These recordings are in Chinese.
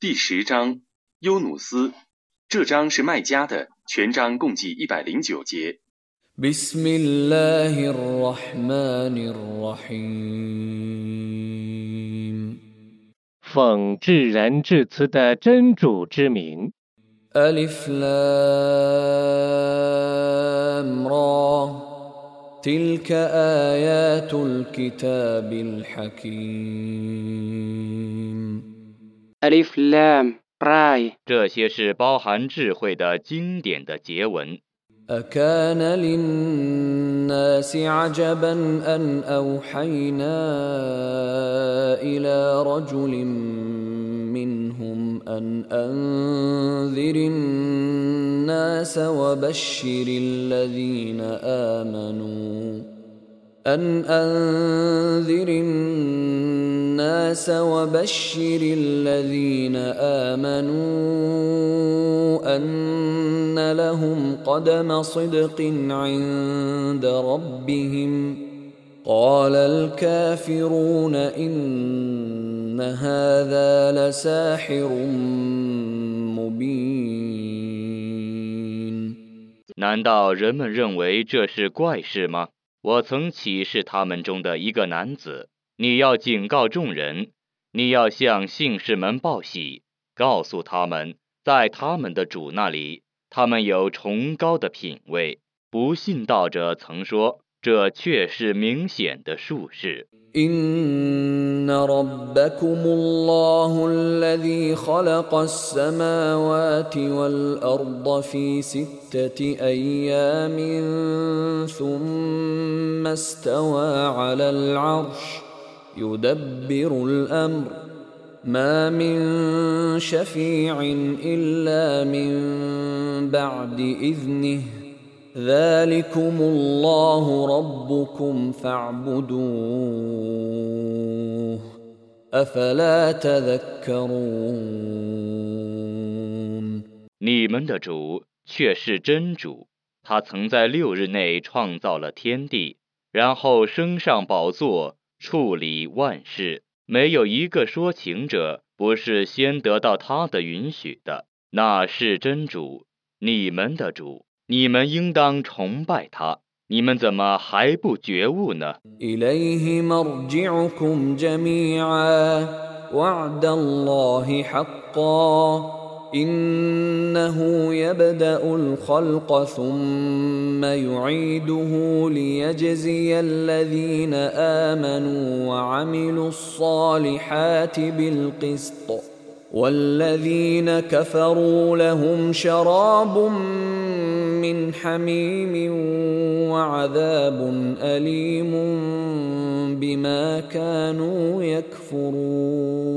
第十章，优努斯。这章是麦加的，全章共计一百零九节。 بسم الله الرحمن الرحيم 奉至仁至慈的真主之名， ألف لام را تلك آيات الكتاب الحكيم Alif Lam Ra 这些是包含智慧的经典的节文。 أكان للناس عجبا أن أوحينا إلى رجل منهم أن أنذر الناس وبشر الذين آمنوا أن أنذر الناس وبشر الذين آمنوا أن لهم قدم صدق عند ربهم قال الكافرون إن هذا لساحر مبين 难道人们认为这是怪事吗？ 我曾启示他们中的一个男子，你要警告众人，你要向信士们报喜，告诉他们，在他们的主那里，他们有崇高的品位。不信道者曾说，这却是明显的术士。 إن ربكم الله الذي خلق السماوات والأرض في ستة أيام ثم استوى على العرش يدبر الأمر ما من شفيع إلا من بعد إذنه ذلكم الله ربكم فاعبدوه أفلا تذكرون 你们的主却是真主，他曾在六日内创造了天地，然后升上宝座，处理万事。没有一个说情者不是先得到他的允许的，那是真主，你们的主， 你们应当崇拜他。你们怎么还不觉悟呢？ إليه مرجعكم جميعا وعد الله حقا إنه يبدأ الخلق ثم يعيده ليجزي الذين آمنوا وعملوا الصالحات بالقسط والذين كفروا لهم شراب من حميم وعذاب أليم بما كانوا يكفرون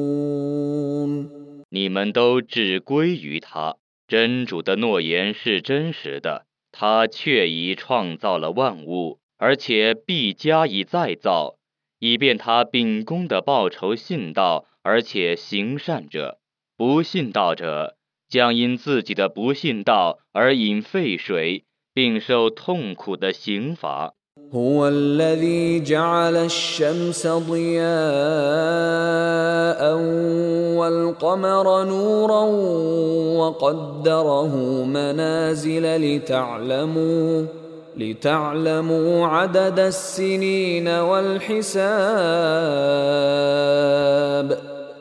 你们都只归于他。真主的诺言是真实的，他确已创造了万物，而且必加以再造，以便他秉公的报酬信道而且行善者。不信道者 将因自己的不信道而饮沸水，并受痛苦的刑罚。 هو الذي جعل الشمس ضياء والقمر نورا وقدره منازل لتعلموا لتعلموا عدد السنين والحساب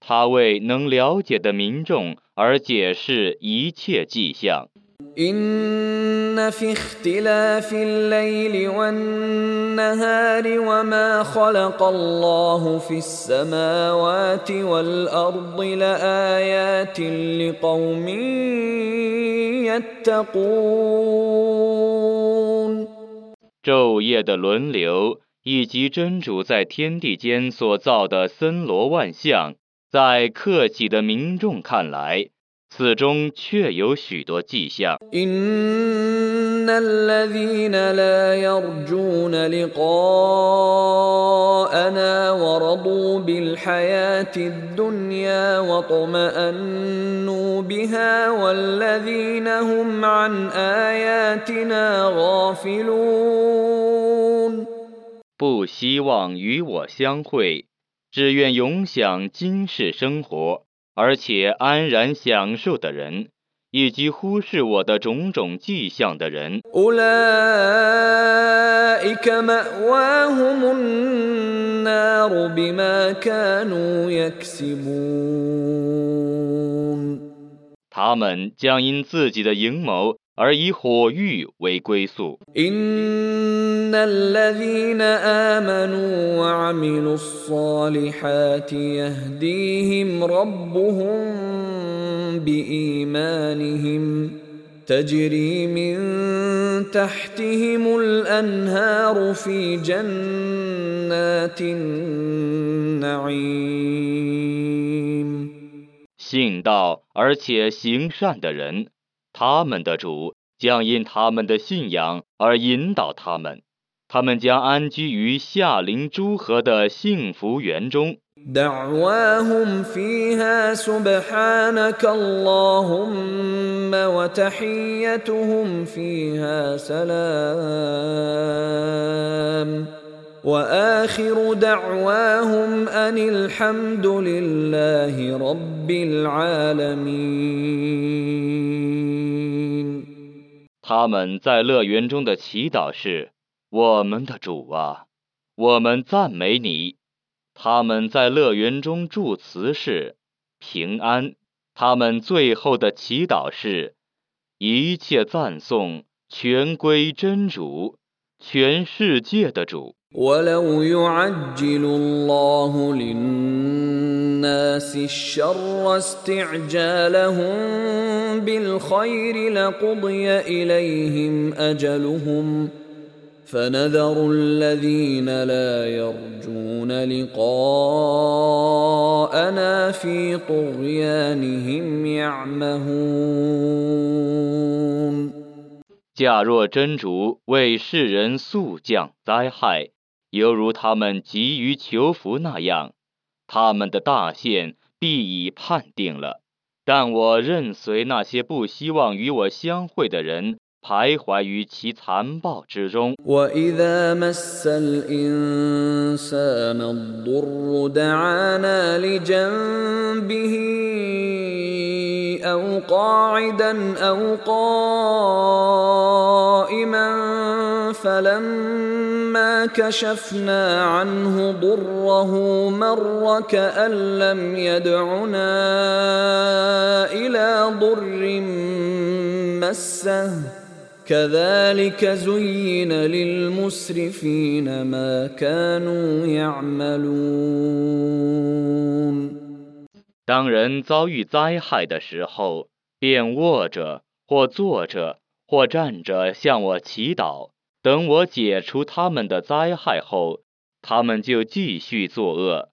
他为能了解的民众而解释一切迹象。 إن في اختلاف الليل والنهار وما خلق الله في السماوات والأرض لآيات لقوم يتقون 昼夜的轮流，以及真主在天地间所造的森罗万象， 在克己的民众看来， 此中确有许多迹象。 إن الذين لا يرجون لقاءنا ورضوا بالحياة الدنيا واطمأنوا بها والذين هم عن آياتنا غافلون 不希望与我相会， 只愿永享今世生活，而且安然享受的人，以及忽视我的种种迹象的人，他们将因自己的阴谋而以火狱为归宿。 إن الذين آمنوا وعملوا الصالحات يهديهم ربهم بإيمانهم تجري من تحتهم الأنهار في جنات النعيم 信道而且行善的人，他们的主将因他们的信仰而引导他们，他们将安居于夏临诸河的幸福园中。 دعواهم فيها سبحانك اللهم وتحيتهم فيها سلام واخر دعواهم ان الحمد لله رب العالمين 他们在乐园中的祈祷是：“我们的主啊，我们赞美你。”他们在乐园中祝词是：“平安。”他们最后的祈祷是：“一切赞颂全归真主， 全世界的主。” ولو يعجل الله للناس الشر استعجالهم بالخير لقضي اليهم اجلهم فنذر الذين لا يرجون لقاءنا في طغيانهم يعمهون 假若真主为世人速降灾害，犹如他们急于求福那样，他们的大限必已判定了。但我任随那些不希望与我相会的人徘徊于其残暴之中。 واذا مس الانسان الضر دعانا لجنبه او قاعدا او قائما فلما كشفنا عنه ضره مر كان لم يدعنا الى ضر مسه كذلك زين للمسرفين ما كانوا يعملون 当人遭遇灾害的时候，便卧着或坐着或站着向我祈祷。等我解除他们的灾害后，他们就继续作恶，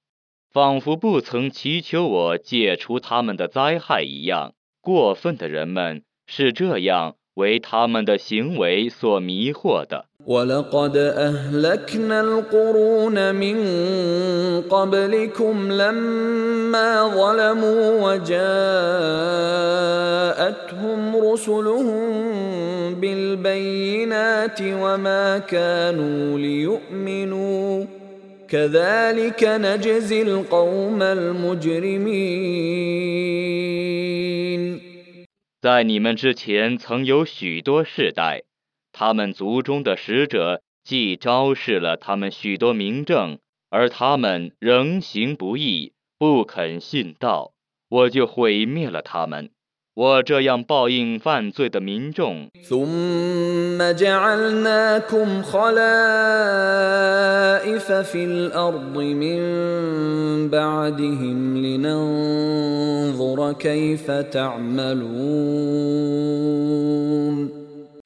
仿佛不曾祈求我解除他们的灾害一样。过分的人们是这样 为他们的行为所迷惑的。 ولقد أهلكنا القرون من قبلكم لما ظلموا وجاءتهم رسلهم بالبينات وما كانوا ليؤمنوا كذلك نجزي القوم المجرمين 在你们之前曾有许多世代，他们族中的使者既昭示了他们许多明证，而他们仍行不义，不肯信道，我就毁灭了他们。我这样报应犯罪的民众。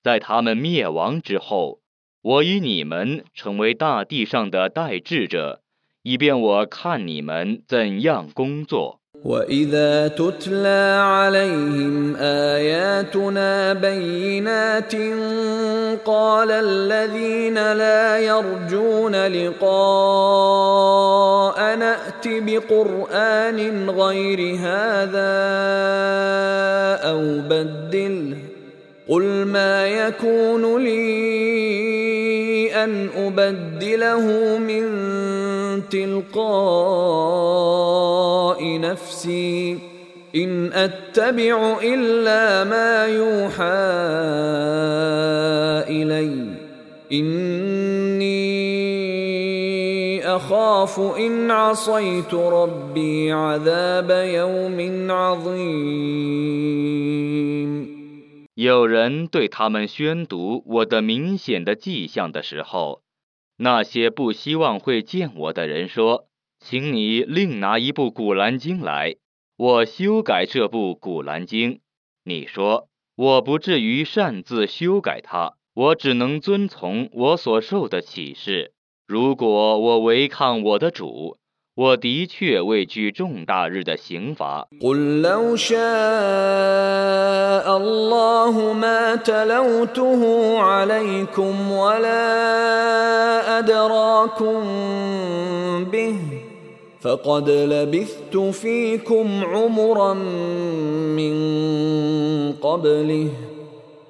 在他们灭亡之后我与你们成为大地上的代志者以便我看你们怎样工作。واذا تتلى عليهم اياتنا بينات قال الذين لا يرجون لقاء نات بقران غير هذا أو بدله قل ما يكون لي ان ابدله من تلقاء نفسي ان اتبع الا ما يوحى الي اني اخاف ان عصيت ربي عذاب يوم عظيم 有人对他们宣读我的明显的迹象的时候，那些不希望会见我的人说：“请你另拿一部《古兰经》来，我修改这部《古兰经》。”你说：“我不至于擅自修改它，我只能遵从我所受的启示。如果我违抗我的主，我的确畏惧重大日的刑罚。 قل لو شاء الله ما تلوته عليكم ولا ادراكم به فقد لبثت فيكم عمرا من قبله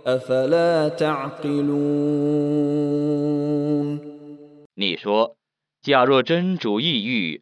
افلا تعقلون 你说：“假若真主意欲，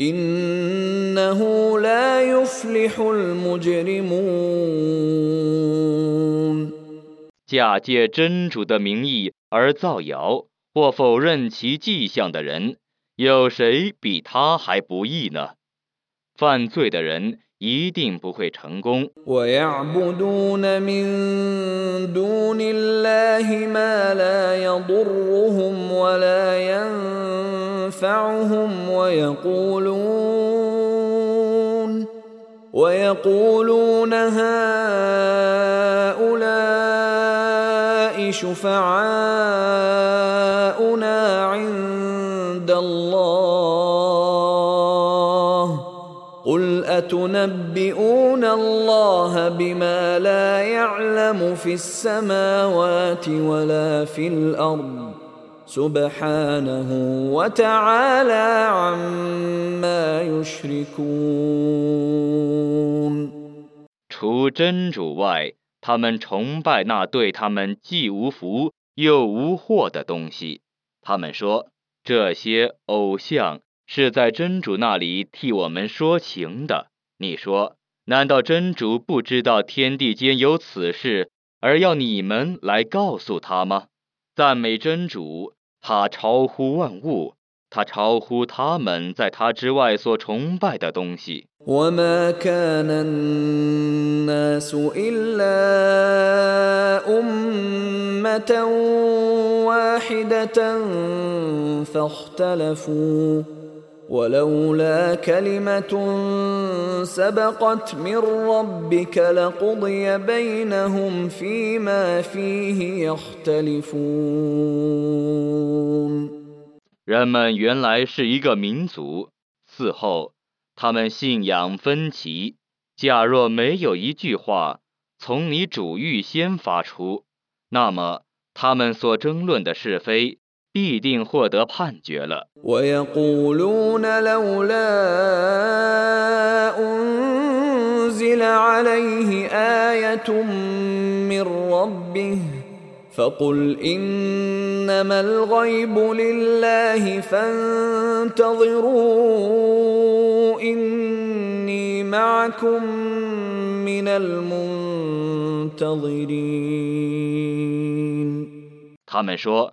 انه لا يفلح المجرمون 假借真主的名义而造谣或否认其迹象的人，有谁比他还不义呢？犯罪的人一定不会成功。 ويعبدون من دون الله ما لا يضرهم ولا ينفعهم ويقولون ويقولون هؤلاء شفعاؤنا عند الله قل أتنبئون الله بما لا يعلم في السماوات ولا في الأرض سبحانه وتعالى عما يشركون 除真主外，他们崇拜那对他们既无福又无祸的东西。他们说，这些偶像是在真主那里替我们说情的。你说，难道真主不知道天地间有此事，而要你们来告诉他吗？赞美真主， 他超乎万物，他超乎他们在他之外所崇拜的东西。 وما كان الناس الا امه واحده فاختلفوا ولولا كلمه سبقت من ربك لقضي بينهم فيما فيه يختلفون 人们原来是一个民族，嗣后他们信仰分歧。假若没有一句话从你主预先发出，那么他们所争论的是非 必定获得判决了。 ويقولون لولا انزل عليه ايه من ربه فقل انما الغيب لله فانتظروا اني معكم من المنتظرين 他们说：“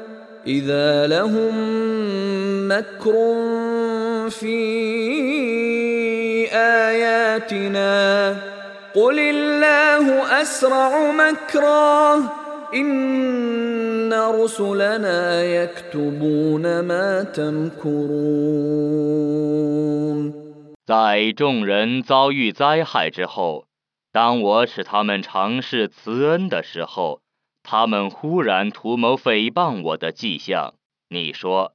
إذا لهم مكر في آياتنا قل الله أسرع مكرا إن رسلنا يكتبون ما تمكرون 在众人遭遇灾害之后，当我使他们尝试慈恩的时候， 他们忽然图谋诽谤我的迹象。你说，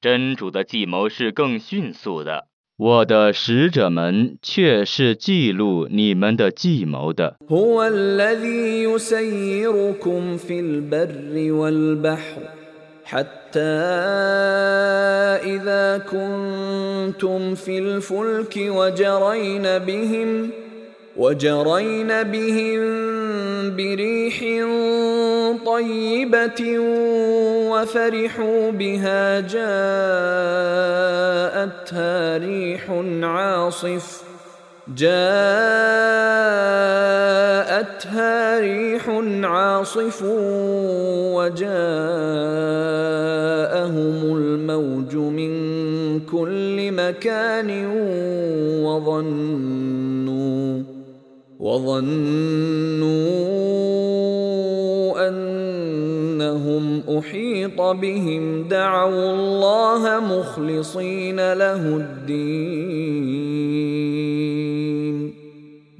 真主的计谋是更迅速的，我的使者们却是记录你们的计谋的。 هو الذي يسيركم في البر والبحر حتى إذا كنتم في الفلك وجرين بهم وجرين بهم بريح طيبة وفرحوا بها جاءتها ريح عاصف. جاءتها ريح عاصف وجاءهم الموج من كل مكان وظنوا وظنوا أنهم أحيط بهم دعوا الله مخلصين له الدين.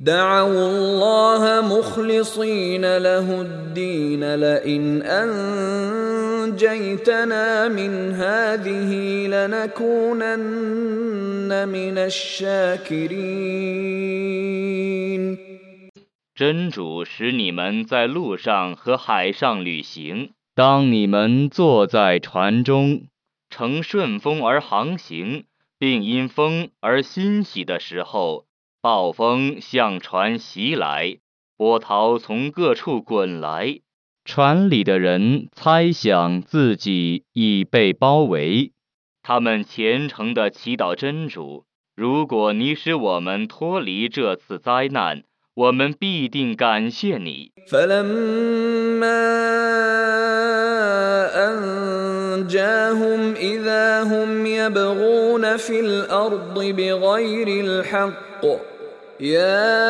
دعوا الله مخلصين له الدين. لئن أنجيتنا من هذه لنكونن من الشاكرين. 真主使你们在路上和海上旅行。当你们坐在船中，乘顺风而航行，并因风而欣喜的时候，暴风向船袭来，波涛从各处滚来。船里的人猜想自己已被包围，他们虔诚地祈祷真主：如果你使我们脱离这次灾难，我们必定感谢你。 فلما أنجاهم إذا هم يبغون في الأرض بغير الحق يا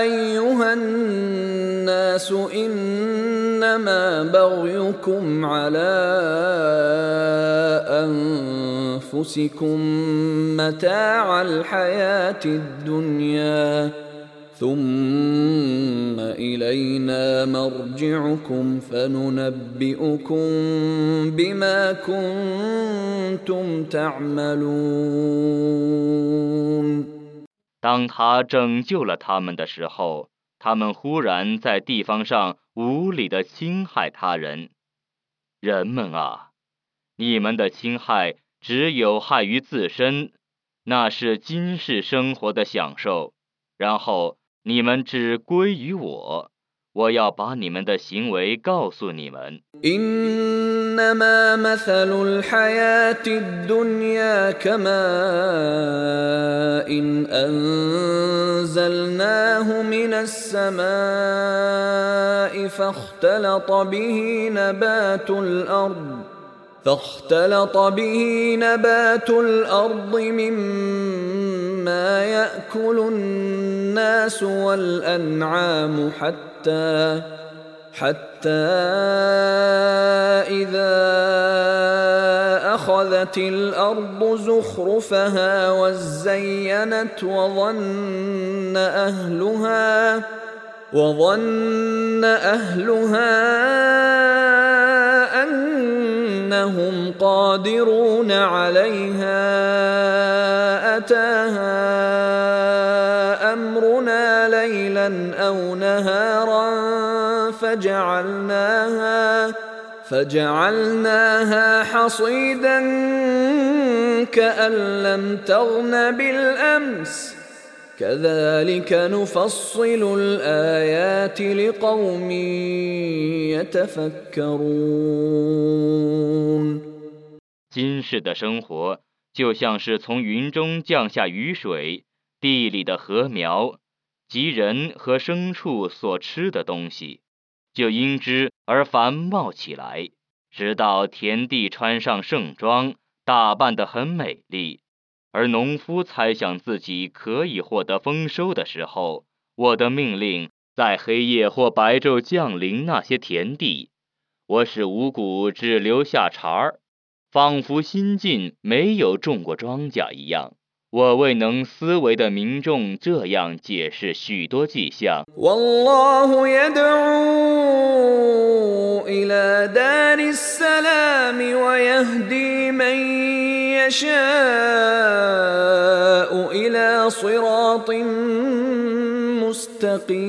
أيها الناس إنما بغيكم على أنفسكم متاع الحياة الدنيا ثم إلينا مرجعكم فننبئكم بما كنتم تعملون 当他拯救了他们的时候，他们忽然在地方上无理的侵害他人。人们啊，你们的侵害只有害于自身，那是今世生活的享受。然后 你们只归于我，我要把你们的行为告诉你们。 إنما مثل الحياة الدنيا كماء إن أنزلناه من السماء فاختلط به نبات الأرض فاختلط به نبات الأرض مما يأكل الناس والأنعام حتى حتى إذا أخذت الأرض زخرفها وزينت وظن أهلها وظن أهلها أنهم قادرون عليها أتاها أمرنا ليلا أو نهارا فجعلناها فجعلناها حصيدا كأن لم تغن بالأمس كذلك نفصل الآيات لقوم يتفكرون 今世的生活就像是从云中降下雨水，地里的禾苗，及人和牲畜所吃的东西，就因之而繁茂起来，直到田地穿上盛装，打扮得很美丽。 而农夫猜想自己可以获得丰收的时候，我的命令在黑夜或白昼降临那些田地，我使五谷只留下茬儿，仿佛新近没有种过庄稼一样。我未能思维的民众这样解释许多迹象。والله يدعو إلى دار السلام ويهدي من يشاء إلى صراط مستقيم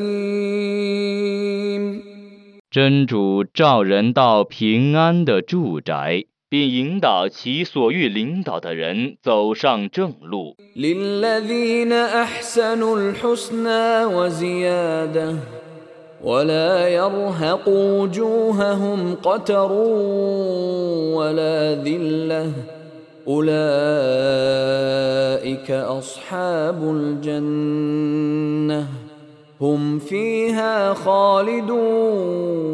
真主召人到平安的住宅，并引导其所欲领导的人走上正路。 للذين أحسنوا الحسنى وزيادة ولا يرهق وجوههم قتر ولا ذلة أولئك أصحاب الجنة هم فيها خالدون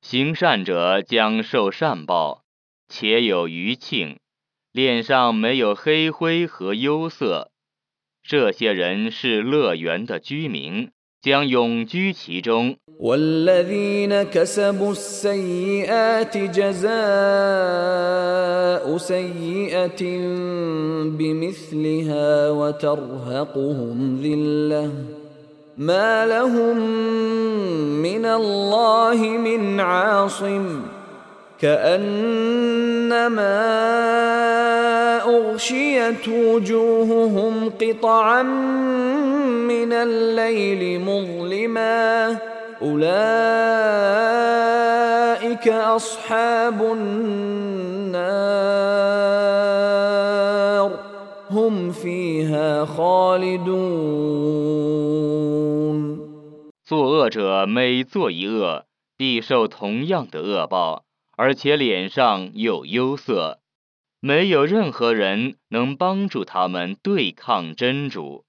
行善者将受善报，且有余庆，脸上没有黑灰和忧色。这些人是乐园的居民， 将永居其中。 والذين كسبوا السيئات جزاء سيئة بمثلها وترهقهم ذلة ما لهم من الله من عاصم كأنما أغشيت وجوههم قطعا من الليل مظلما أولئك أصحاب النار هم فيها خالدون 作恶者每做一恶，必受同样的恶报， 而且脸上有忧色。没有任何人能帮助他们对抗真主，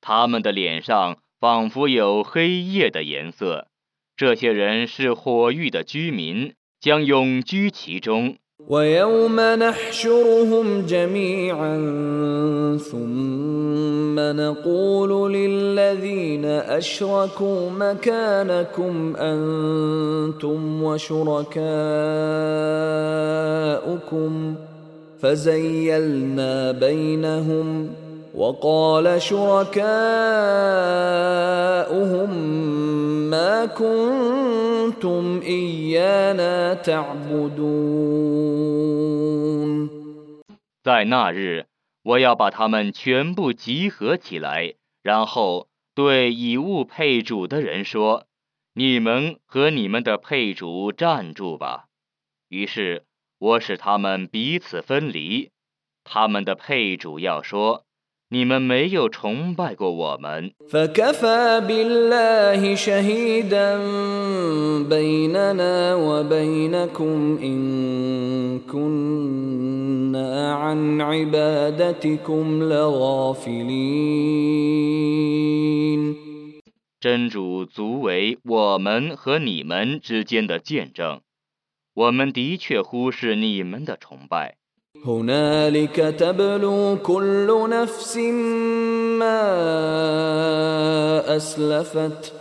他们的脸上仿佛有黑夜的颜色。这些人是火域的居民，将永居其中。ويوم نحشرهم جميعا ثم نقول للذين أشركوا مكانكم أنتم وشركاؤكم فزيلنا بينهم وقال شركاؤهم ما كنتم ايانا تعبدون 在那日，我要把他们全部集合起来，然后对以物配主的人说：“你们和你们的配主站住吧。”于是，我使他们彼此分离。他们的配主要说：“ 你们没有崇拜过我们。真主足为我们和你们之间的见证我们的确忽视你们的崇拜。هنالك تبلو كل نفس ما أسلفت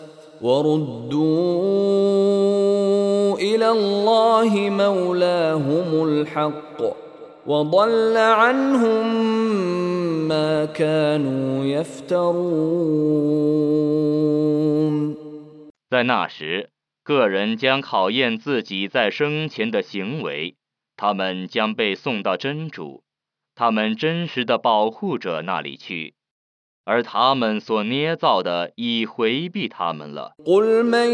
وردوا إلى الله مولاهم الحق وضل عنهم ما كانوا يفترون 在那时，个人将考验自己在生前的行为， 他们将被送到真主，他们真实的保护者那里去。而他们所捏造的已回避他们了。 قل من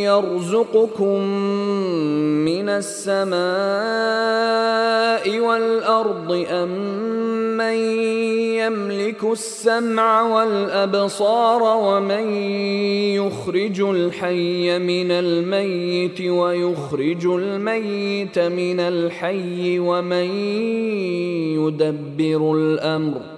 يرزقكم من السماء والأرض أم من يملك السمع والأبصار ومن يخرج الحي من الميت ويخرج الميت من الحي ومن يدبر الأمر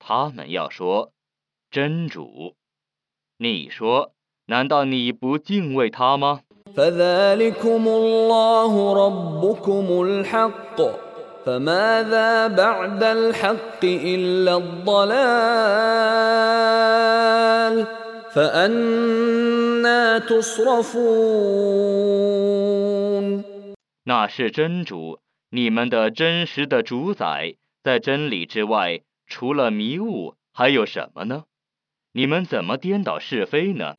他们要说，真主。你说，难道你不敬畏他吗？ فذلكم الله ربكم الحق فماذا بعد الحق الا الضلال فانا تصرفون 那是真主，你们的真实的主宰，在真理之外， 除了迷雾还有什么呢？你们怎么颠倒是非呢？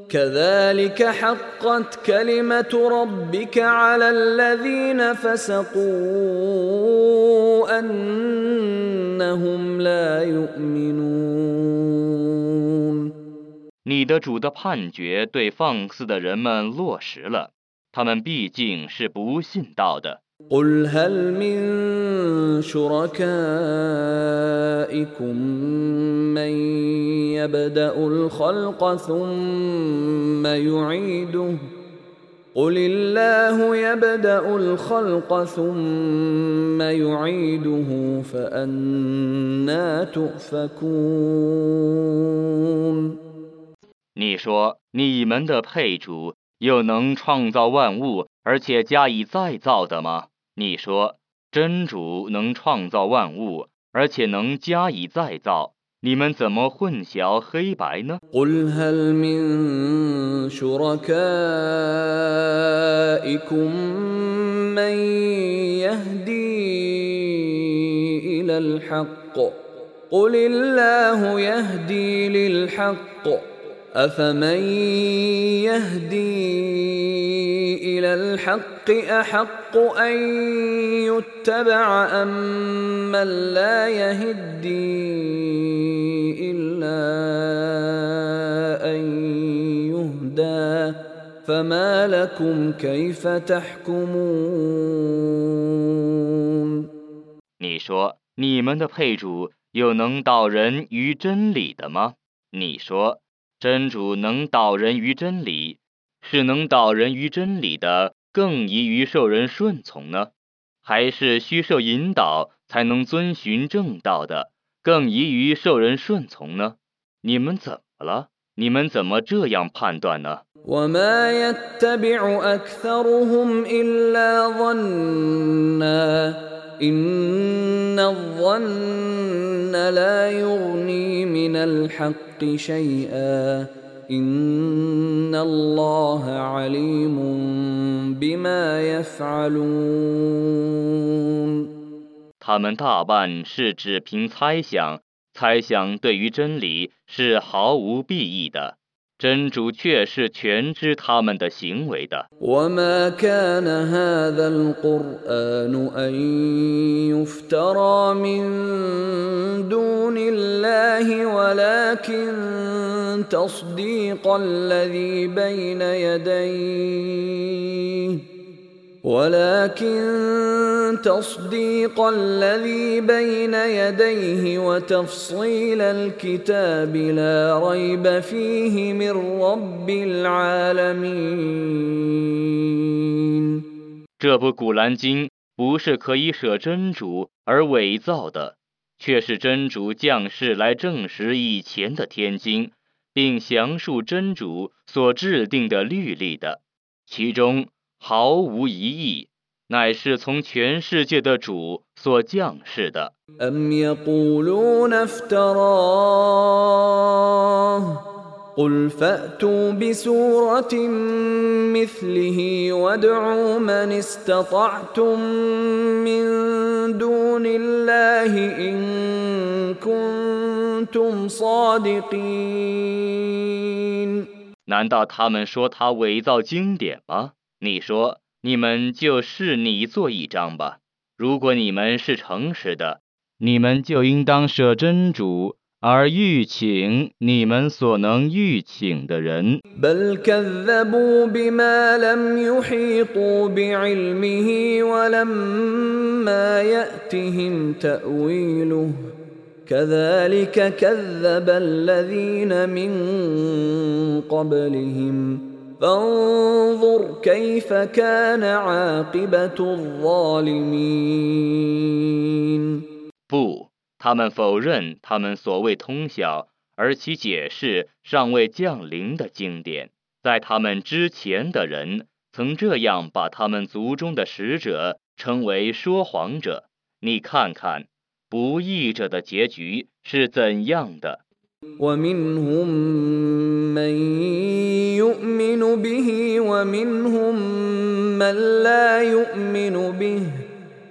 你的主的判决对放肆的人们落实了他们毕竟是不信道的。قل هل من شركائكم من يبدأ الخلق ثم يعيده قل الله يبدأ الخلق ثم يعيده فأنا تؤفكون 你说，你们的配主有能创造万物而且加以再造的吗？ 你说，真主能创造万物而且能加以再造，你们怎么混淆黑白呢？قل هل من شركائكم من يهدي إلى الحق قل الله يهدي للحق أفمن يهدي إلى الحق أحق أن يتبع أم من لا يهدي إلا أن يهدى فما لكم كيف تحكمون 你说，你们的配主有能导人于真理的吗？你说， 真主能导人于真理，是能导人于真理的，更宜于受人顺从呢？还是需受引导才能遵循正道的，更宜于受人顺从呢？你们怎么了？你们怎么这样判断呢？ وما يتبع أكثرهم إلا ظنا إن الظن لا يغني من الحق شيئا إن الله عليم بما يفعلون 他们大半是只凭猜想，猜想对于真理是毫无裨益的。 真主却是全知他们的行为的。 وما كان هذا القرآن أن يفترى من دون الله ولكن تصديق الذي بين يديه ولكن تصديق الذي بين يديه وتفصيل الكتاب لا ريب فيه من رب العالمين 这部《古兰经》不是可以舍真主而伪造的，却是真主降世来证实以前的天经，并详述真主所制定的律例的，其中 毫无疑义。 乃是从全世界的主所降世的。 أم يقولون افتراه قل فأتوا بسورة مثله وادعوا من استطعتم من دون الله إن كنتم صادقين 难道他们说他伪造经典吗？ 你说，你们就是你做一张吧。如果你们是诚实的，你们就应当舍真主，而欲请你们所能欲请的人。بل كذبوا بما لم يحيطوا بعلمه ولما ياتهم تاويله كذلك كذب الذين من قبلهم فانظر كيف كان عاقبه الظالمين 不，他们否认他们所谓通晓，而其解释尚未降临的经典。在他们之前的人曾这样把他们族中的使者称为说谎者。你看看，不义者的结局是怎样的？ ومنهم من يؤمن به ومنهم من لا يؤمن به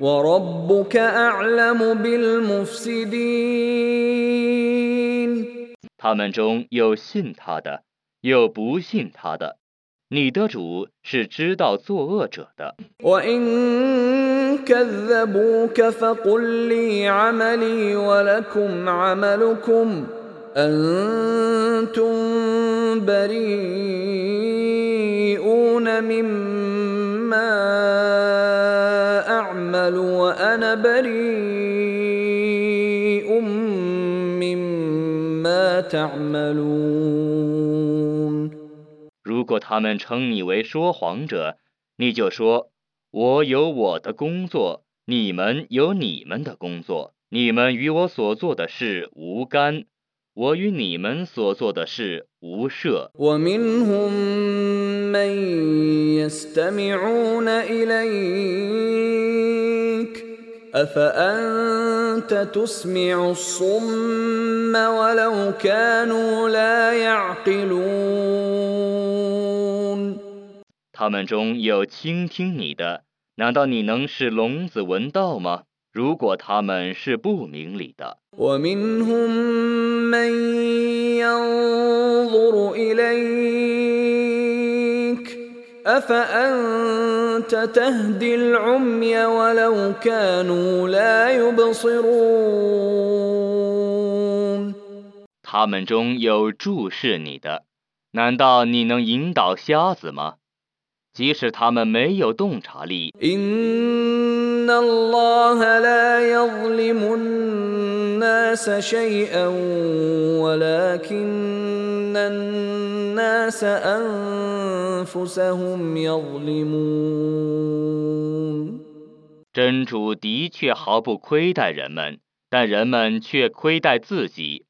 وربك اعلم بالمفسدين 他们中有信他的，有不信他的。你的主是知道作恶者的。 وان كذبوك فقل لي عملي ولكم عملكم انتم بريئون مما اعمل وانا بريء مما تعملون 如果他们称你为说谎者，你就说：我有我的工作，你们有你们的工作，你们与我所做的事无干， ”我与你们所做的事无涉。 ومنهم من يستمعون إليك أفأنت تسمع الصم ولو كانوا لا يعقلون 他们中有倾听你的，难道你能使聋子闻道吗？ 如果他们是不明理的。他们中有注视你的难道你能引导瞎子吗？即使他们没有洞察力。真主的确毫不亏待人们但人们却亏待自己。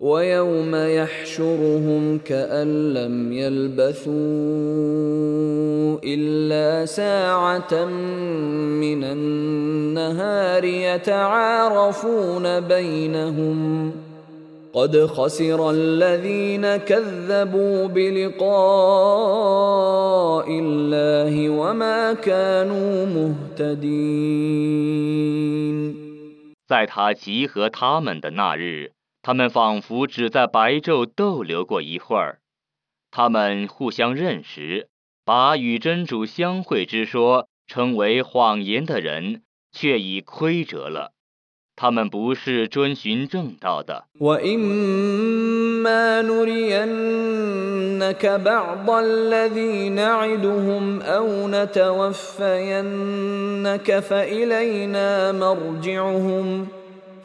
ويوم يحشرهم كأن لم يلبثوا إلا ساعة من النهار يتعارفون بينهم قد خسر الذين كذبوا بلقاء الله وما كانوا مهتدين 在他集合他们的那日， 他们仿佛只在白昼逗留过一会儿。他们互相认识，把与真主相会之说称为谎言的人，却已亏折了。他们不是遵循正道的。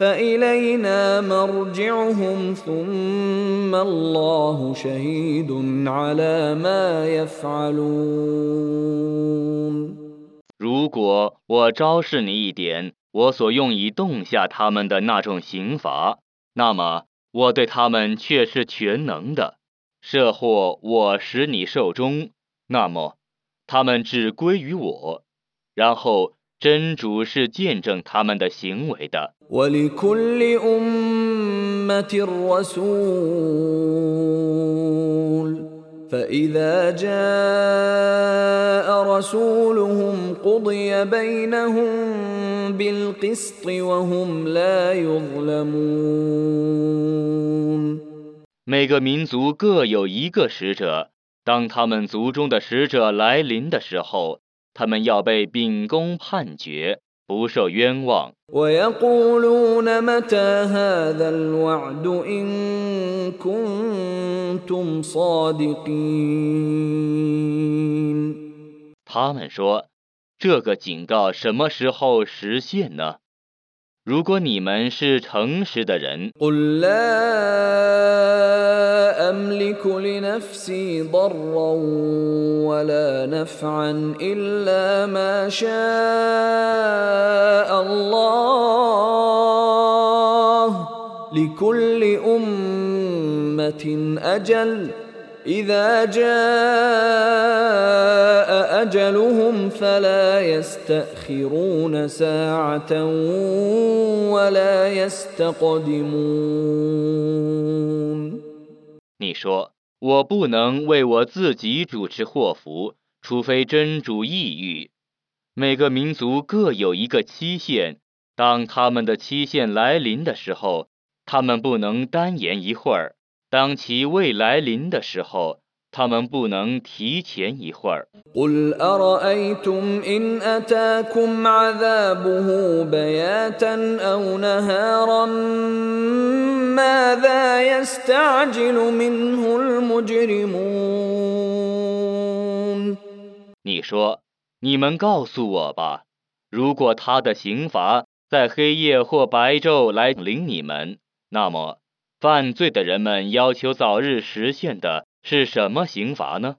وإما نرينك بعض الذي نعدهم أو نتوفينك فإلينا مرجعهم فإلينا مرجعهم ثم الله شهيد على ما يفعلون 如果我昭示你一点，我所用以动下他们的那种刑罚，那么我对他们却是全能的。设或我使你寿终，那么他们只归于我。 然后 真主是见证他们的行为的。 ولكل أمة رسول فإذا جاء رسولهم قضي بينهم بالقسط وهم لا يظلمون 每个民族各有一个使者，当他们族中的使者来临的时候， 他们要被秉公判决不受冤枉。他们说这个警告什么时候实现呢？如果你们是诚实的人， قل لا أملك لنفسي ضرا ولا نفعا إلا ما شاء الله لكل أمة أجل إذا جاء أجلهم فلا يستأخرون ساعة ولا يستقدمون 你说我不能为我自己主持祸福，除非真主意欲。每个民族各有一个期限，当他们的期限来临的时候，他们不能单言一会儿；当其未来临的时候， ”他们不能提前一会儿。 قل أرأيتم إن أتاكم عذابه بياتا أو نهارا ماذا يستعجل منه المجرمون 你说，你们告诉我吧，如果他的刑罚在黑夜或白昼来临你们，那么犯罪的人们要求早日实现的 是什么刑罚呢？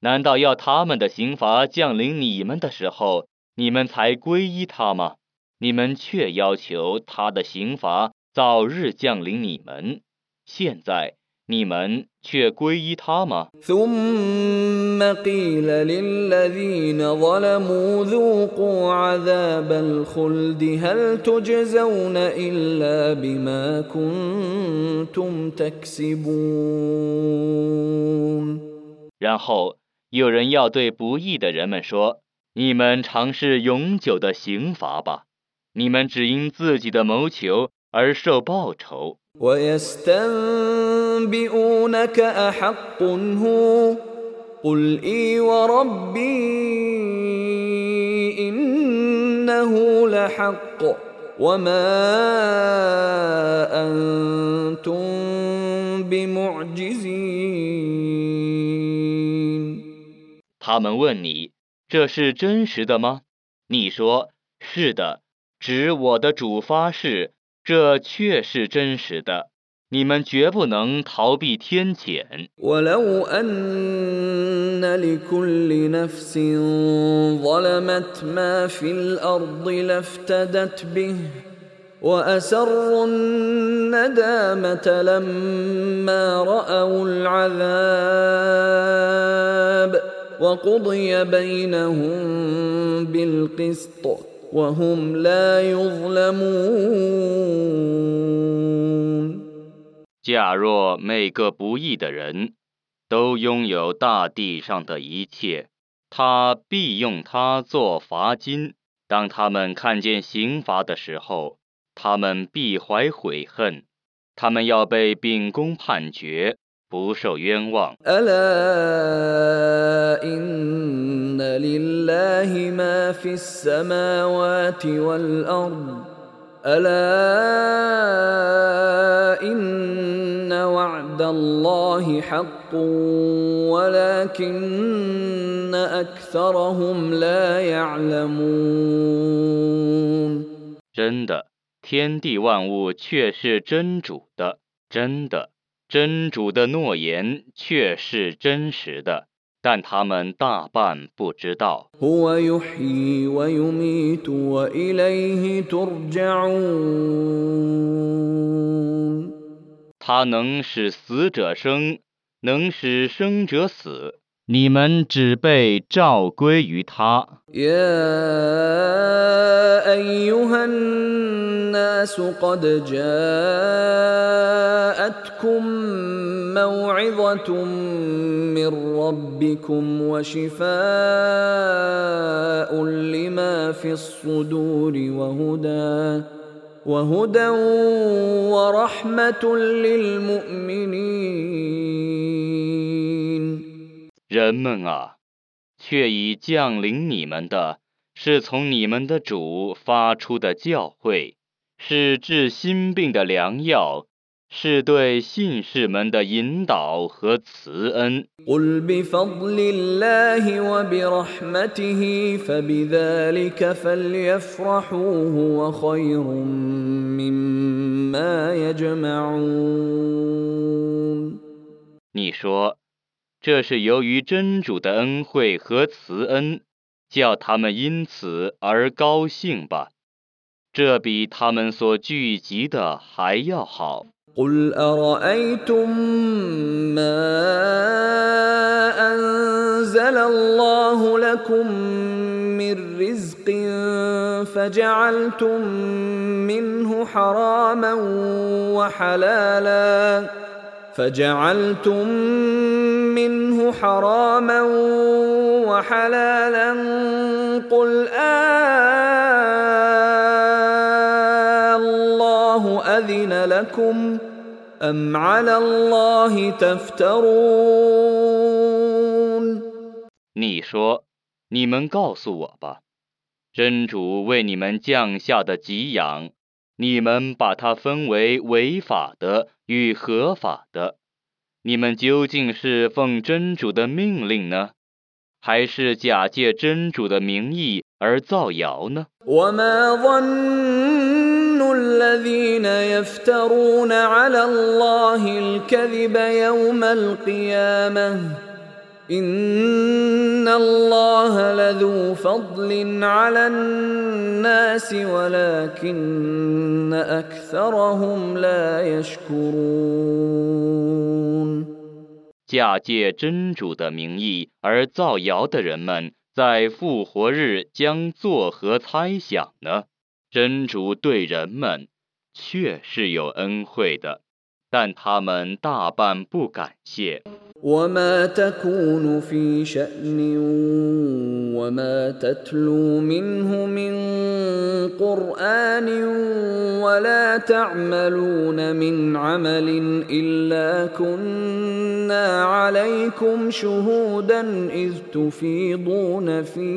难道要他们的刑罚降临你们的时候你们才皈依他吗？你们却要求他的刑罚早日降临你们现在你们却皈依他吗？然后有人要对不义的人们说你们尝试永久的刑罚吧。你们只因自己的谋求而受报酬。他们问你这是真实的吗？你说是的。指我的主发誓，这确是真实的。你们绝不能逃避天谴。 ولو أن لكل نفس ظلمت ما في الأرض لافتدت به وأسروا الندامة لما رأوا العذاب وقضي بينهم بالقسط وهم لا يظلمون 假若每个不义的人都拥有大地上的一切，他必用它做罚金。当他们看见刑罚的时候，他们必怀悔恨，他们要被秉公判决，不受冤枉。 ألا إن لله ما في السماوات والأرض ألا إن وعد الله حق ولكن أكثرهم لا يعلمون 真的，天地万物却是真主的，真的， 真主的诺言却是真实的，但他们大半不知道。他能使死者生，能使生者死。你们只被召归于他。يا أيها الناس قد جاءتكم موعظة من ربكم وشفاء لما في الصدور وهدى وهدى ورحمة للمؤمنين 人们啊，却已降临你们的，是从你们的主发出的教诲， 是治心病的良药是对信士们的引导和慈恩。你说这是由于真主的恩惠和慈恩叫他们因此而高兴吧。这比他们所聚集的还要好。 قل أرأيتم ما أنزل الله لكم من رزق فجعلتم منه حراما وحلالا فجعلتم منه حراما وحلالا قل آه الله أذن لكم أم على الله تفترون 你说，你们告诉我吧，真主为你们降下的给养，你们把它分为违法的与合法的，你们究竟是奉真主的命令呢，还是假借真主的名义而造谣呢？ وما ظن الذين يفترون على الله الكذب يوم القيامة إن الله لذو فضل على الناس ولكن أكثرهم لا يشكرون 假借真主的名义而造谣的人们，在复活日将作何猜想呢？ 真主对人们确是有恩惠的，但他们大半不感谢。 وما تكون في شأن وما تتلو منه من قرآن ولا تعملون من عمل إلا كنا عليكم شهودا إذ تفيضون فيه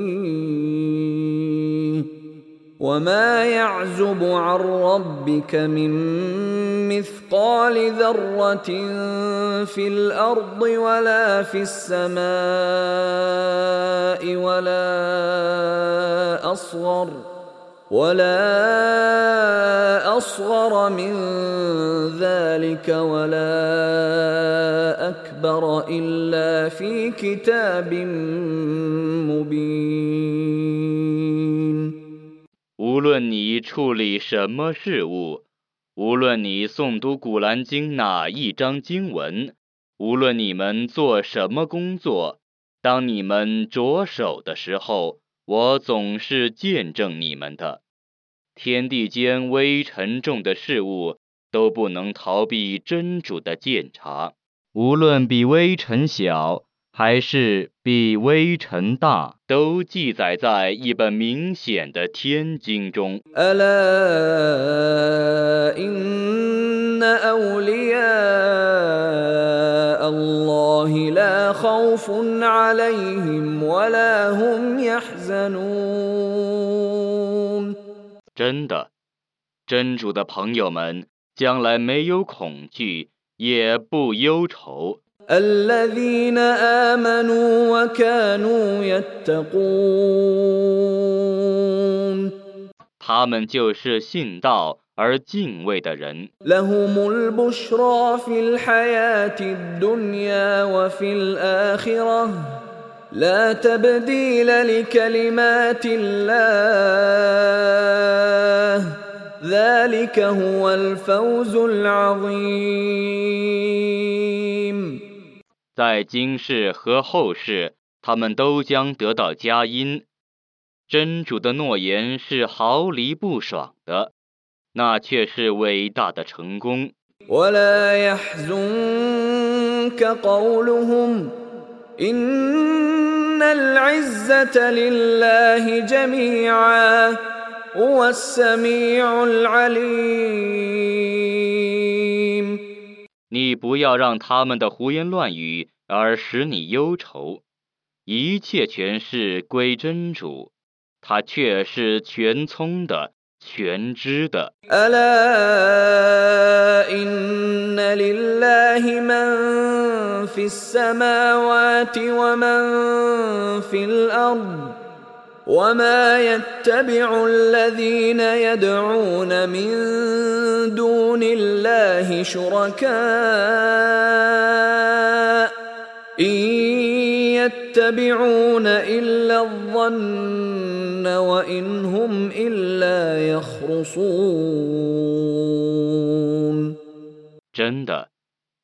وما يعزب عن ربك من مثقال ذرة في الأرض ولا في السماء ولا أصغر ولا أصغر من ذلك ولا أكبر إلا في كتاب مبين 无论你处理什么事物，无论你诵读《古兰经》哪一章经文，无论你们做什么工作，当你们着手的时候，我总是见证你们的。天地间微沉重的事物都不能逃避真主的鉴察，无论比微尘小还是比微尘大都记载在一本明显的天经中。真的真主的朋友们将来没有恐惧也不忧愁。الذين آمنوا وكانوا يتقون 他们就是信道 而敬畏的人。 لهم البشرى في الحياة الدنيا وفي الآخرة لا تبديل لكلمات الله ذلك هو الفوز العظيم 在今世和后世，他们都将得到佳音。真主的诺言是毫厘不爽的，那却是伟大的成功。你不要让他们的胡言乱语而使你忧愁，一切权势归真主，他却是全聪的、全知的。وما يتبع الذين يدعون من دون الله شركاء إن يتبعون إلا الظن وإن هم إلا يخرصون 真的，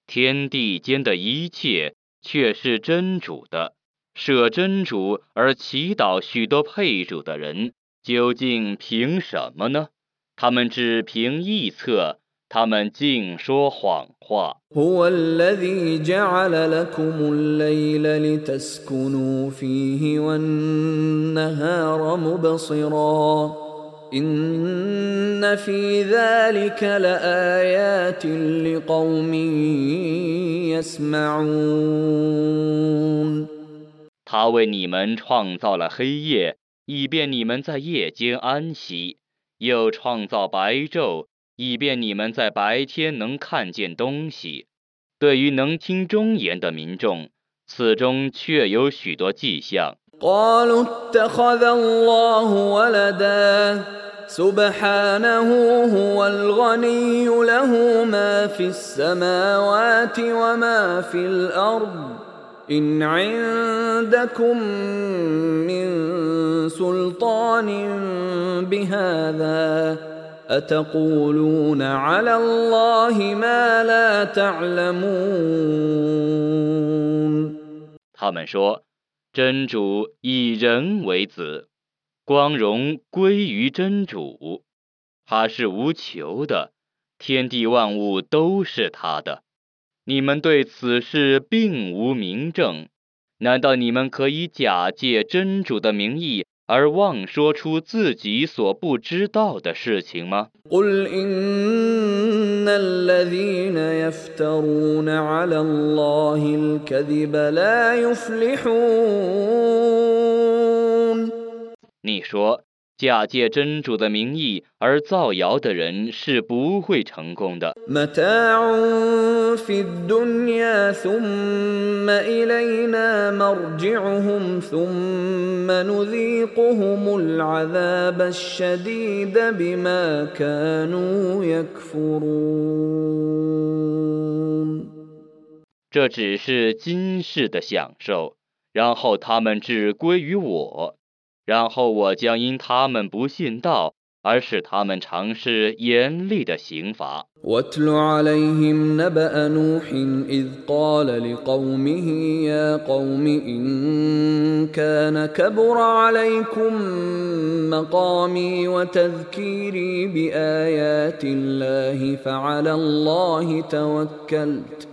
天地间的一切却是真主的。 舍真主而祈祷许多配主的人，究竟凭什么呢？他们只凭臆测，他们尽说谎话。 هو الذي جعل لكم الليل لتسكنوا فيه والنهار مبصرا إن في ذلك لآيات لقوم يسمعون 他为你们创造了黑夜，以便你们在夜间安息；又创造白昼，以便你们在白天能看见东西。对于能听忠言的民众，此中确有许多迹象。 قالوا اتخذ الله ولدا سبحانه هو الغني له ما في السماوات وما في الارض ان عندكم من سلطان بهذا اتقولون على الله ما لا تعلمون 他们说，真主以人为子，光荣归于真主，他是无求的，天地万物都是他的。 你们对此事并无明证，难道你们可以假借真主的名义而妄说出自己所不知道的事情吗？ قل إن الذين يفترون على الله الكذب لا يفلحون 你说， 假借真主的名义而造谣的人是不会成功的。 متاع في الدنيا ثم إلينا مرجعهم ثم نذيقهم العذاب الشديد بما كانوا يكفرون 这只是今世的享受，然后他们只归于我， 然后我将因他们不信道而使他们尝试严厉的刑罚。 واتل عليهم نبأ نوح إذ قال لقومه يا قوم إن كان كبر عليكم مقامي وتذكيري بآيات الله فعلى الله توكلت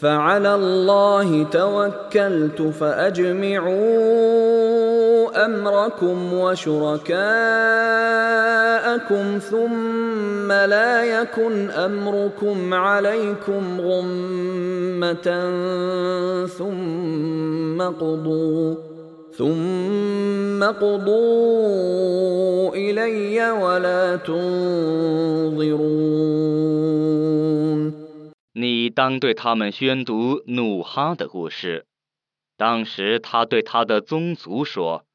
فعلى الله توكلت فأجمعوا أمركم وشركاءكم ثم لا يكن أمركم عليكم غمة ثم قضوا ثم قضوا إلي ولا تنظرون 你当对他们宣读努哈的故事。当时他对他的宗族说：“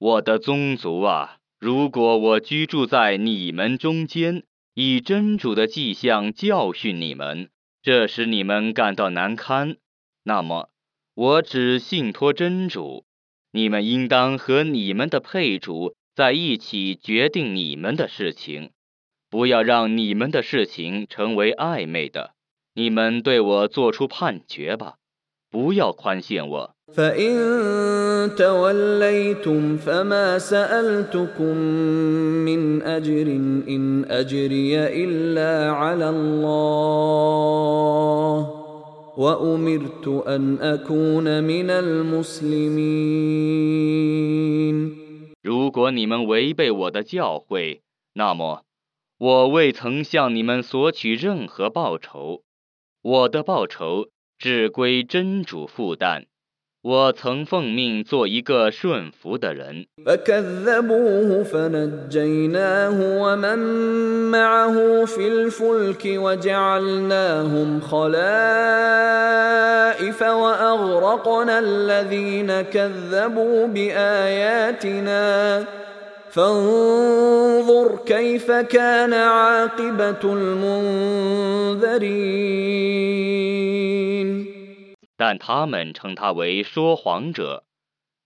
我的宗族啊，如果我居住在你们中间，以真主的迹象教训你们，这使你们感到难堪，那么我只信托真主。你们应当和你们的配主在一起决定你们的事情，不要让你们的事情成为暧昧的。你们对我做出判决吧不要宽限我。如果你们违背我的教诲那么我未曾向你们索取任何报酬。我的报酬只归真主负担。我曾奉命做一个顺服的人， فكذبوه فنجيناه ومن معه في الفلك وجعلناهم خلائف واغرقنا الذين كذبوا باياتنا فانظر كيف كان عاقبه المنذرين 但他们称他为说谎者，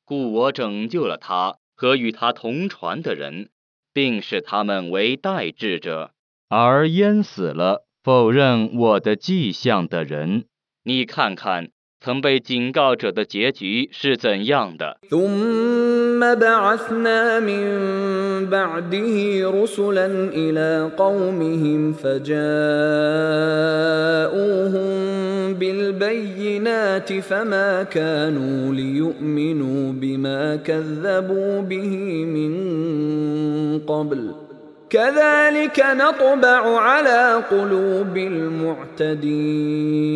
故我拯救了他和与他同船的人，并使他们为代志者，而淹死了否认我的迹象的人。你看看， 曾被警告者的结局是怎样的？ ثم بعثنا من بعده رسلا الى قومهم فجاءوهم بالبينات فما كانوا ليؤمنوا بما كذبوا به من قبل كذلك نطبع على قلوب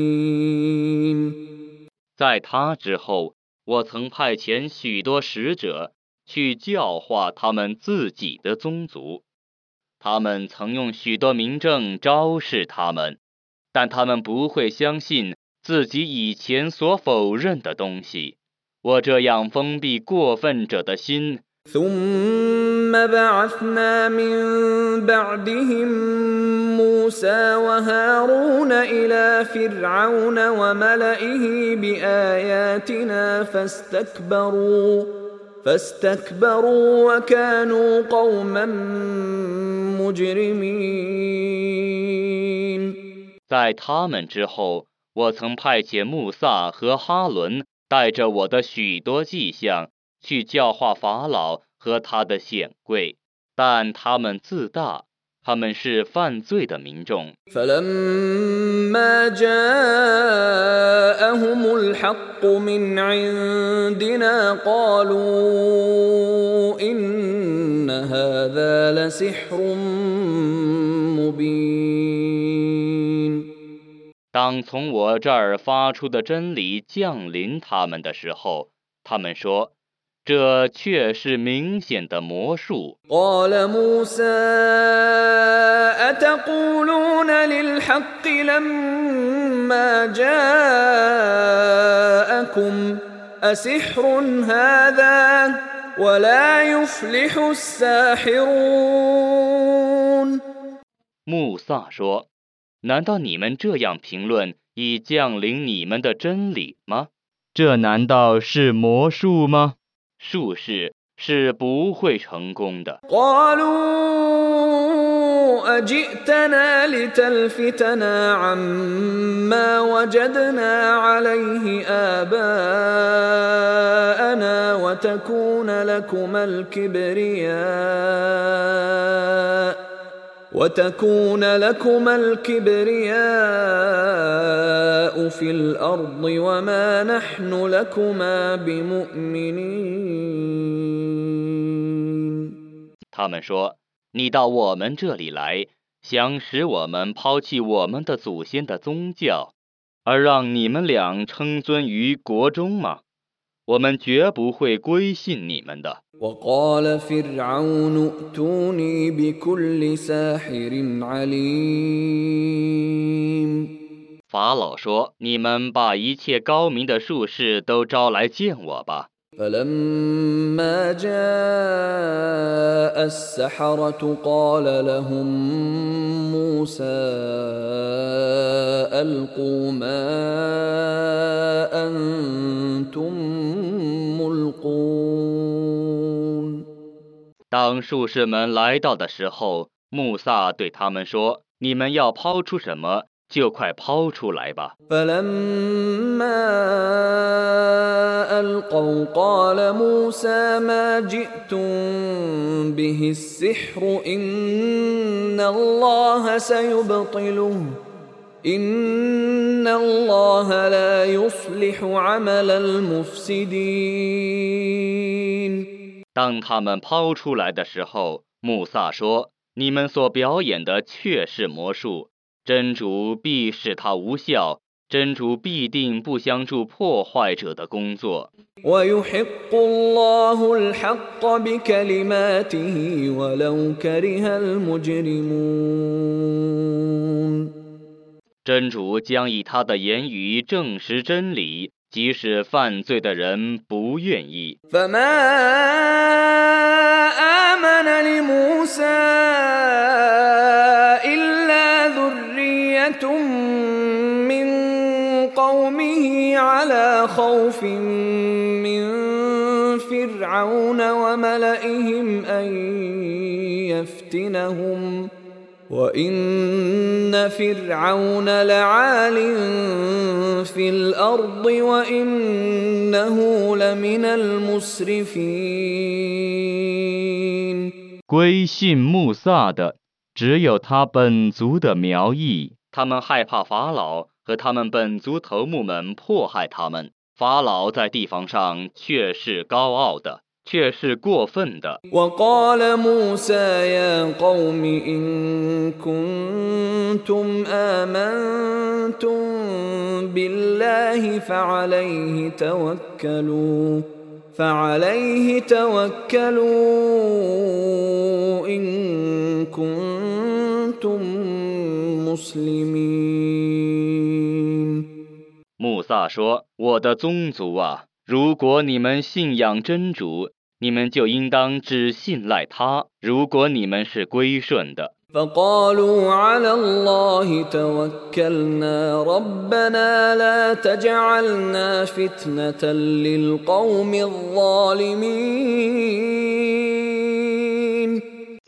المعتدين 在他之后，我曾派遣许多使者去教化他们自己的宗族，他们曾用许多名证昭示他们，但他们不会相信自己以前所否认的东西。我这样封闭过分者的心，ثم بعثنا من بعدهم موسى وهارون إلى فرعون وملئه بآياتنا فاستكبروا فاستكبروا وكانوا قوما مجرمين 在他们之后，我曾派遣穆萨和哈伦带着我的许多迹象 去教化法老和他的显贵，但他们自大，他们是犯罪的民众。 فلما جاءهم الحق من عندنا قالوا إن هذا لسحر مبين 当从我这儿发出的真理降临他们的时候，他们说：“ 这却是明显的魔术。 قال موسى أتقولون للحق لما جاءكم أسحر هذا ولا يفلح الساحرون ”穆萨说：“难道你们这样评论已降临你们的真理吗？这难道是魔术吗？ 术士是不会成功的。 قالوا أجئتنا لتلفتنا عما وجدنا عليه آباءنا وتكون لكما الكبرياء وتكون لكما الكبرياء في الأرض وما نحن لكما بمؤمنين 他们说：“你到我们这里来，想使我们抛弃我们的祖先的宗教，而让你们俩称尊于国中吗？ ？’我们绝不会归信你们的。法老说你们把一切高明的术士都招来见我吧。فلما جاء السحرة قال لهم موسى ألقوا ما أنتم ملقون 当术士们来到的时候，穆萨对他们说：“你们要抛出什么， 就快抛出来吧当他们抛出来的时候，穆萨说：“你们所表演的，却是魔术。”真主必使他无效真主必定不相助破坏者的工作。真主将以他的言语证实真理即使犯罪的人不愿意。على خوف من فرعون وملئهم أن يفتنهم وإن فرعون لعال في الأرض وإنه لمن المسرفين 归信穆萨的只有他本族的苗裔，他们害怕法老 和他们本族头目们迫害他们。法老在地方上却是高傲的，却是过分的。 وقال موسى يا قوم إن كنتم آمنتم بالله فعليه توكلوا فعليه توكلوا إن كنتم مسلمين 穆萨说：“我的宗族啊，如果你们信仰真主，你们就应当只信赖他；如果你们是归顺的， فقالوا على الله توكلنا ربنا لا تجعلنا فتنة للقوم الظالمين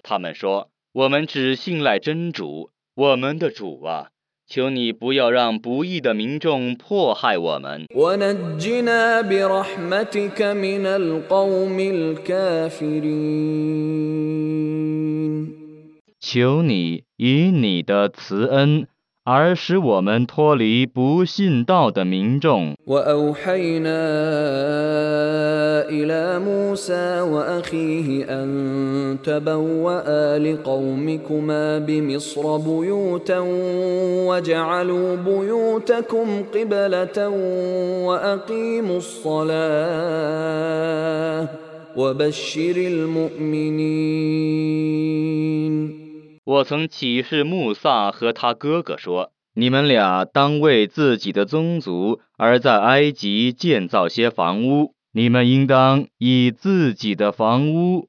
他们说：我们只信赖真主，我们的主啊， 求你不要让不义的民众迫害我们。求你以你的慈恩而使我们脱离不信道的民众。 وأوحينا إلى موسى وأخيه أن تبوأ لقومكما بمصر بيوتا وجعلوا بيوتكم قبلة وأقيموا الصلاة وبشر المؤمنين 我曾启示穆萨和他哥哥说：“你们俩当为自己的宗族而在埃及建造些房屋，你们应当以自己的房屋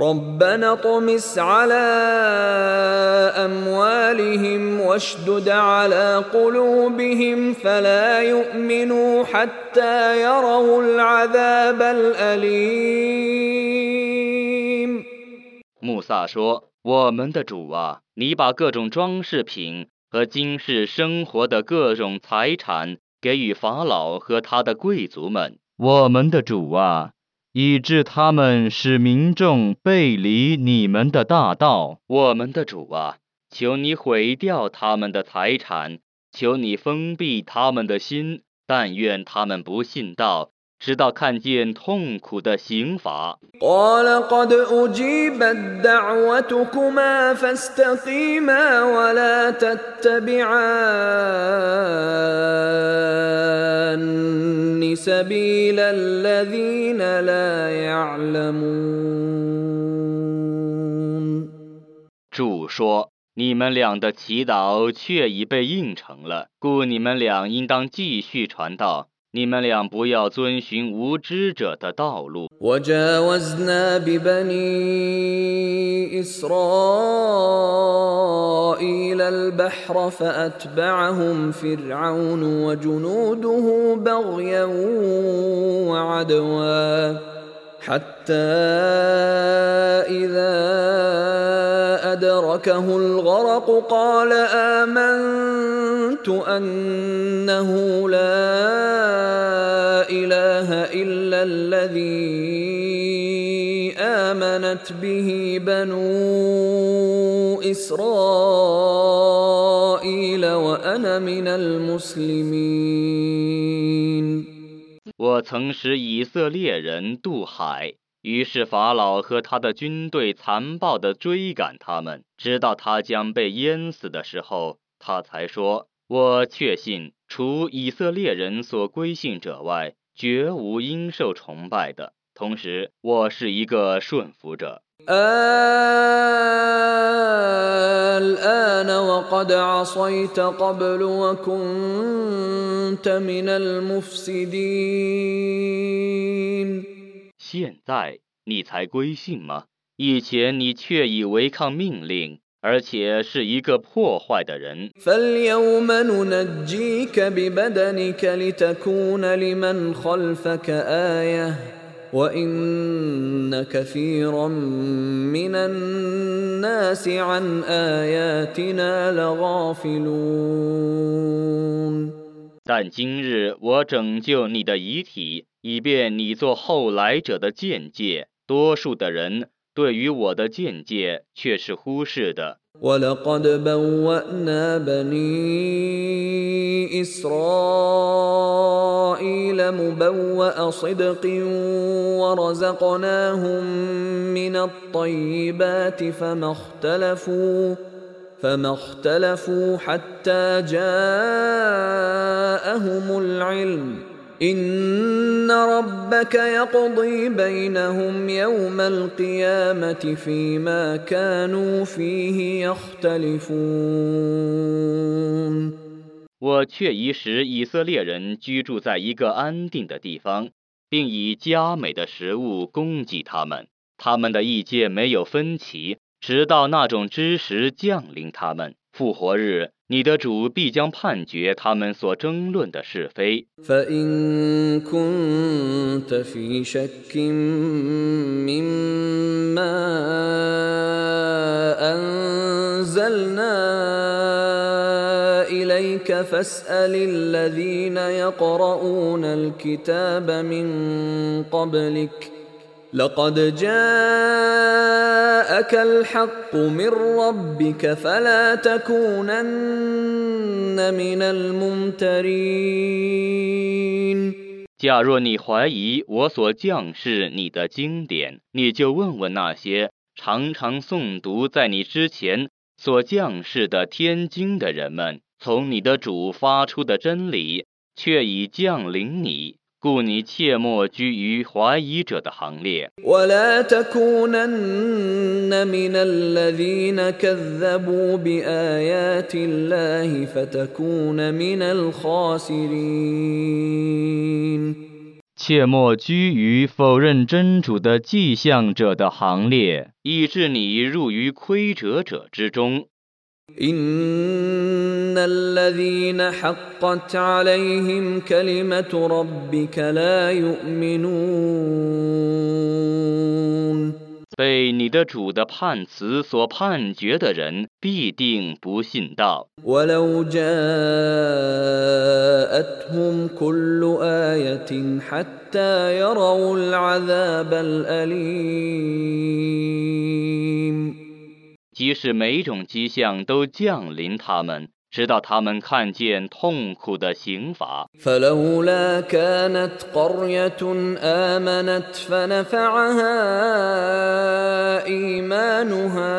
ربنا اطمس على أموالهم واشدد على قلوبهم فلا يؤمنوا حتى يروا العذاب الأليم 穆萨说：“我们的主啊，你把各种装饰品和今世生活的各种财产给予法老和他的贵族们。我们的主啊， 以致他们使民众背离你们的大道。我们的主啊，求你毁掉他们的财产，求你封闭他们的心，但愿他们不信道，直到看见痛苦的刑罚，主说，你们俩的祈祷却已被应承了，故你们俩应当继续传道。你们俩不要遵循无知者的道路。 وجاوزنا ببني إسرائيل البحر فأتبعهم فرعون وجنوده بغيا وعدوا حتى إذا أدركه الغرق قال آمنت أنه لا إله إلا الذي آمنت به بنو إسرائيل وأنا من المسلمين. 我曾使以色列人渡海，于是法老和他的军队残暴地追赶他们，直到他将被淹死的时候，他才说：“我确信，除以色列人所归信者外，绝无应受崇拜的。同时，我是一个顺服者。” الآن وقد عصيت قبل وكنت من المفسدين 现在你才归信吗？以前你却已违抗命令，而且是一个破坏的人。 فاليوم ننجيك ببدنك لتكون لمن خلفك آية وإن كثيرا من الناس عن آياتنا لغافلون 但今日我拯救你的遗体，以便你做后来者的见解。多数的人 对于我的见解却是忽视的。 ولقد بوأنا بني إسرائيل مبوأ صدق ورزقناهم من الطيبات فما اختلفوا فما اختلفوا حتى جاءهم العلم إن ربك يقضي بينهم يوم القيامة فيما كانوا فيه يختلفون 我却已使以色列人居住在一个安定的地方，并以佳美的食物供给他们。他们的意见没有分歧，直到那种知识降临他们。复活日， 你的主必将判决他们所争论的是非。 فإن كنت في شك مما أنزلنا إليك فاسأل الذين يقرؤون الكتاب من قبلك لقد جاءك الحق من ربك فلا تكونن من الممترين 假若你怀疑我所降示你的经典，你就问问那些常常诵读在你之前所降示的天经的人们，从你的主发出的真理却已降临你， 故你切莫居于怀疑者的行列。切莫居于否认真主的迹象者的行列以致你入于亏折者之中。إن الذين حقت عليهم كلمة ربك لا يؤمنون 被你的主的判词所判决的人，必定不信道。 ولو جاءتهم كل آية حتى يروا العذاب الأليم 即使每种迹象都降临他们， 直到他们看见痛苦的刑罚。 فلولا كانت قرية آمنت فنفعها إيمانها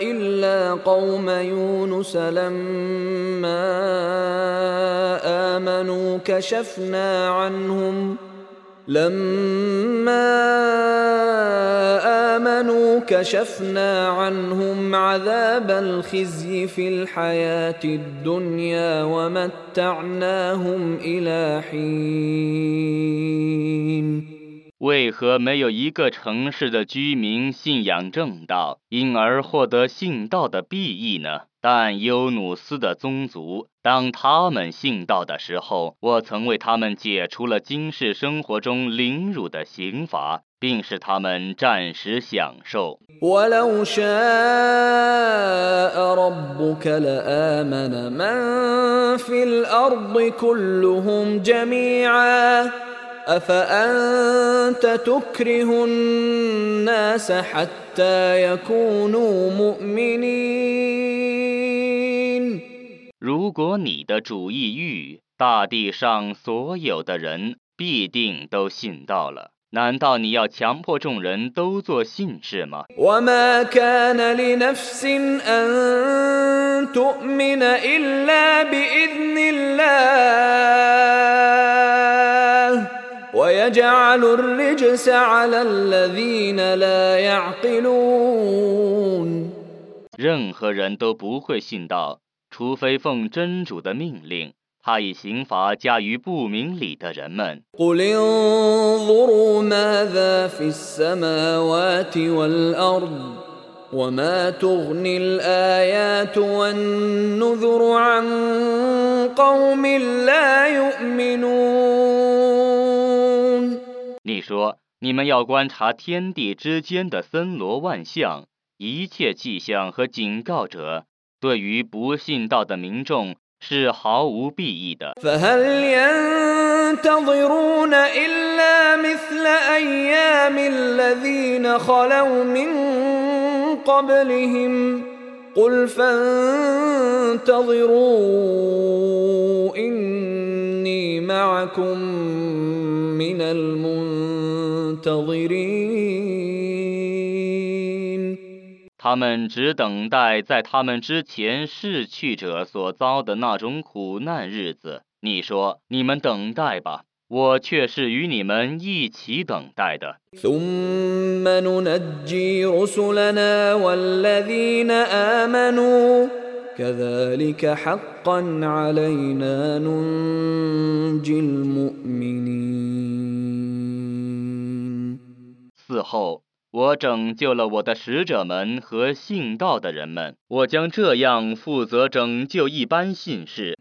إلا قوم يونس لما آمنوا كشفنا عنهم لما آمنوا كشفنا عنهم عذاب الخزي في الحياة الدنيا ومتعناهم إلى حين 为何没有一个城市的居民信仰正道，因而获得信道的裨益呢？ 但优努斯的宗族，当他们信道的时候，我曾为他们解除了今世生活中凌辱的刑罚，并使他们暂时享受。如果你的主意欲，大地上所有的人必定都信到了，难道你要强迫众人都做信事吗？任何人都不会信到。除非奉真主的命令他以刑罚加于不明理的人们。你说你们要观察天地之间的森罗万象一切迹象和警告者。对于不信道的民众是毫无裨益的。 فهل ينتظرون إلا مثل أيام الذين خلوا من قبلهم قل فانتظروا إني معكم من المنتظرين 他们只等待在他们之前逝去者所遭的那种苦难日子。你说，你们等待吧。我却是与你们一起等待的。此后，我拯救了我的使者们和信道的人们，我将这样负责拯救一般信士。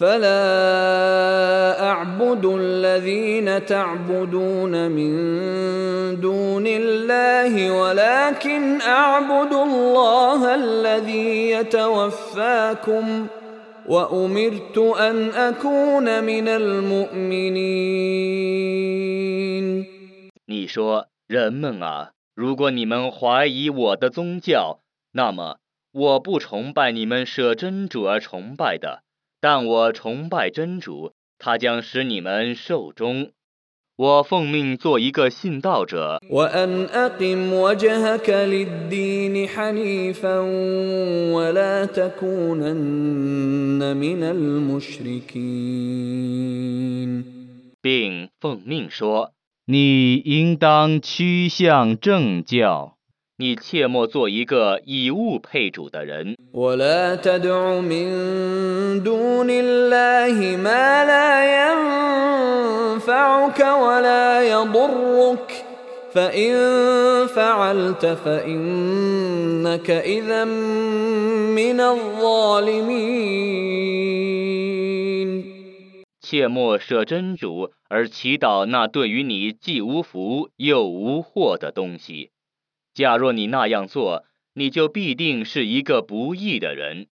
فلا أعبد الذين تعبدون فلا أعبد الذين تعبدون من دون الله ولكن أعبد الله الذي يتوفاكم وأمرت أن أكون من المؤمنين 你说，人们啊，如果你们怀疑我的宗教，那么我不崇拜你们舍真主而崇拜的， 但我崇拜真主他将使你们寿终。我奉命做一个信道者。并奉命说你应当趋向正教。你切莫做一个以物配主的人。切莫舍真主而祈祷那对于你既无福又无祸的东西。假若你那样做，你就必定是一个不义的人。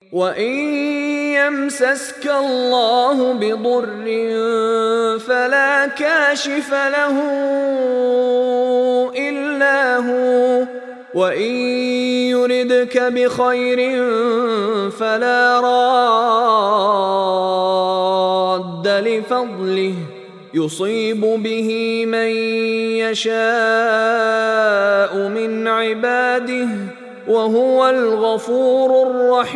وإن يمسسك الله بضر فلا كاشف له إلا هو وإن يردك بخير فلا راد لفضله يصيب به من يشاء من عباده وهو الغفور الرحيم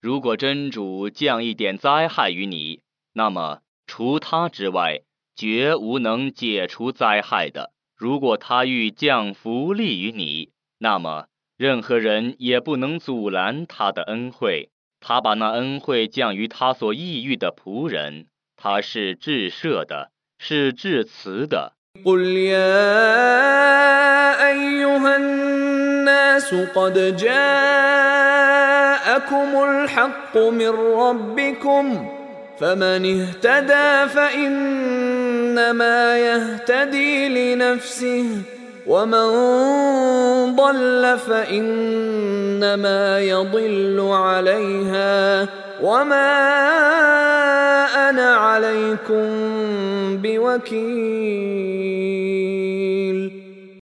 如果真主降一点灾害于你，那么除他之外，绝无能解除灾害的。如果他欲降福利于你，那么任何人也不能阻拦他的恩惠。 他把那恩惠降于他所抑郁的仆人，他是至赦的，是至慈的。 قل يا أيها الناس قد جاءكم الحق من ربكم فمن اهتدى فإنما يهتدي لنفسه ومن ضل فإنما يضل عليها وما أنا عليكم بوكيل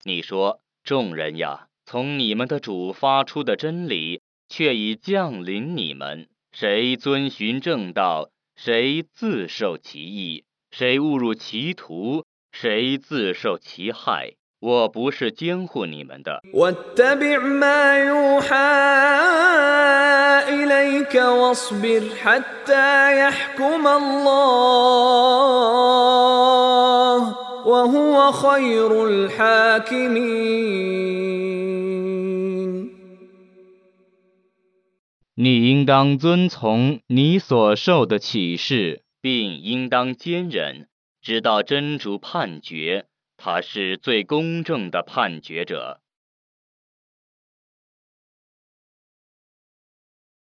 你说，众人呀，从你们的主发出的真理，却已降临你们。谁遵循正道，谁自受其益；谁误入歧途，谁自受其害。 我不是监护你们的。你应当遵从你所受的启示并应当坚忍直到真主判决。他是最公正的判决者。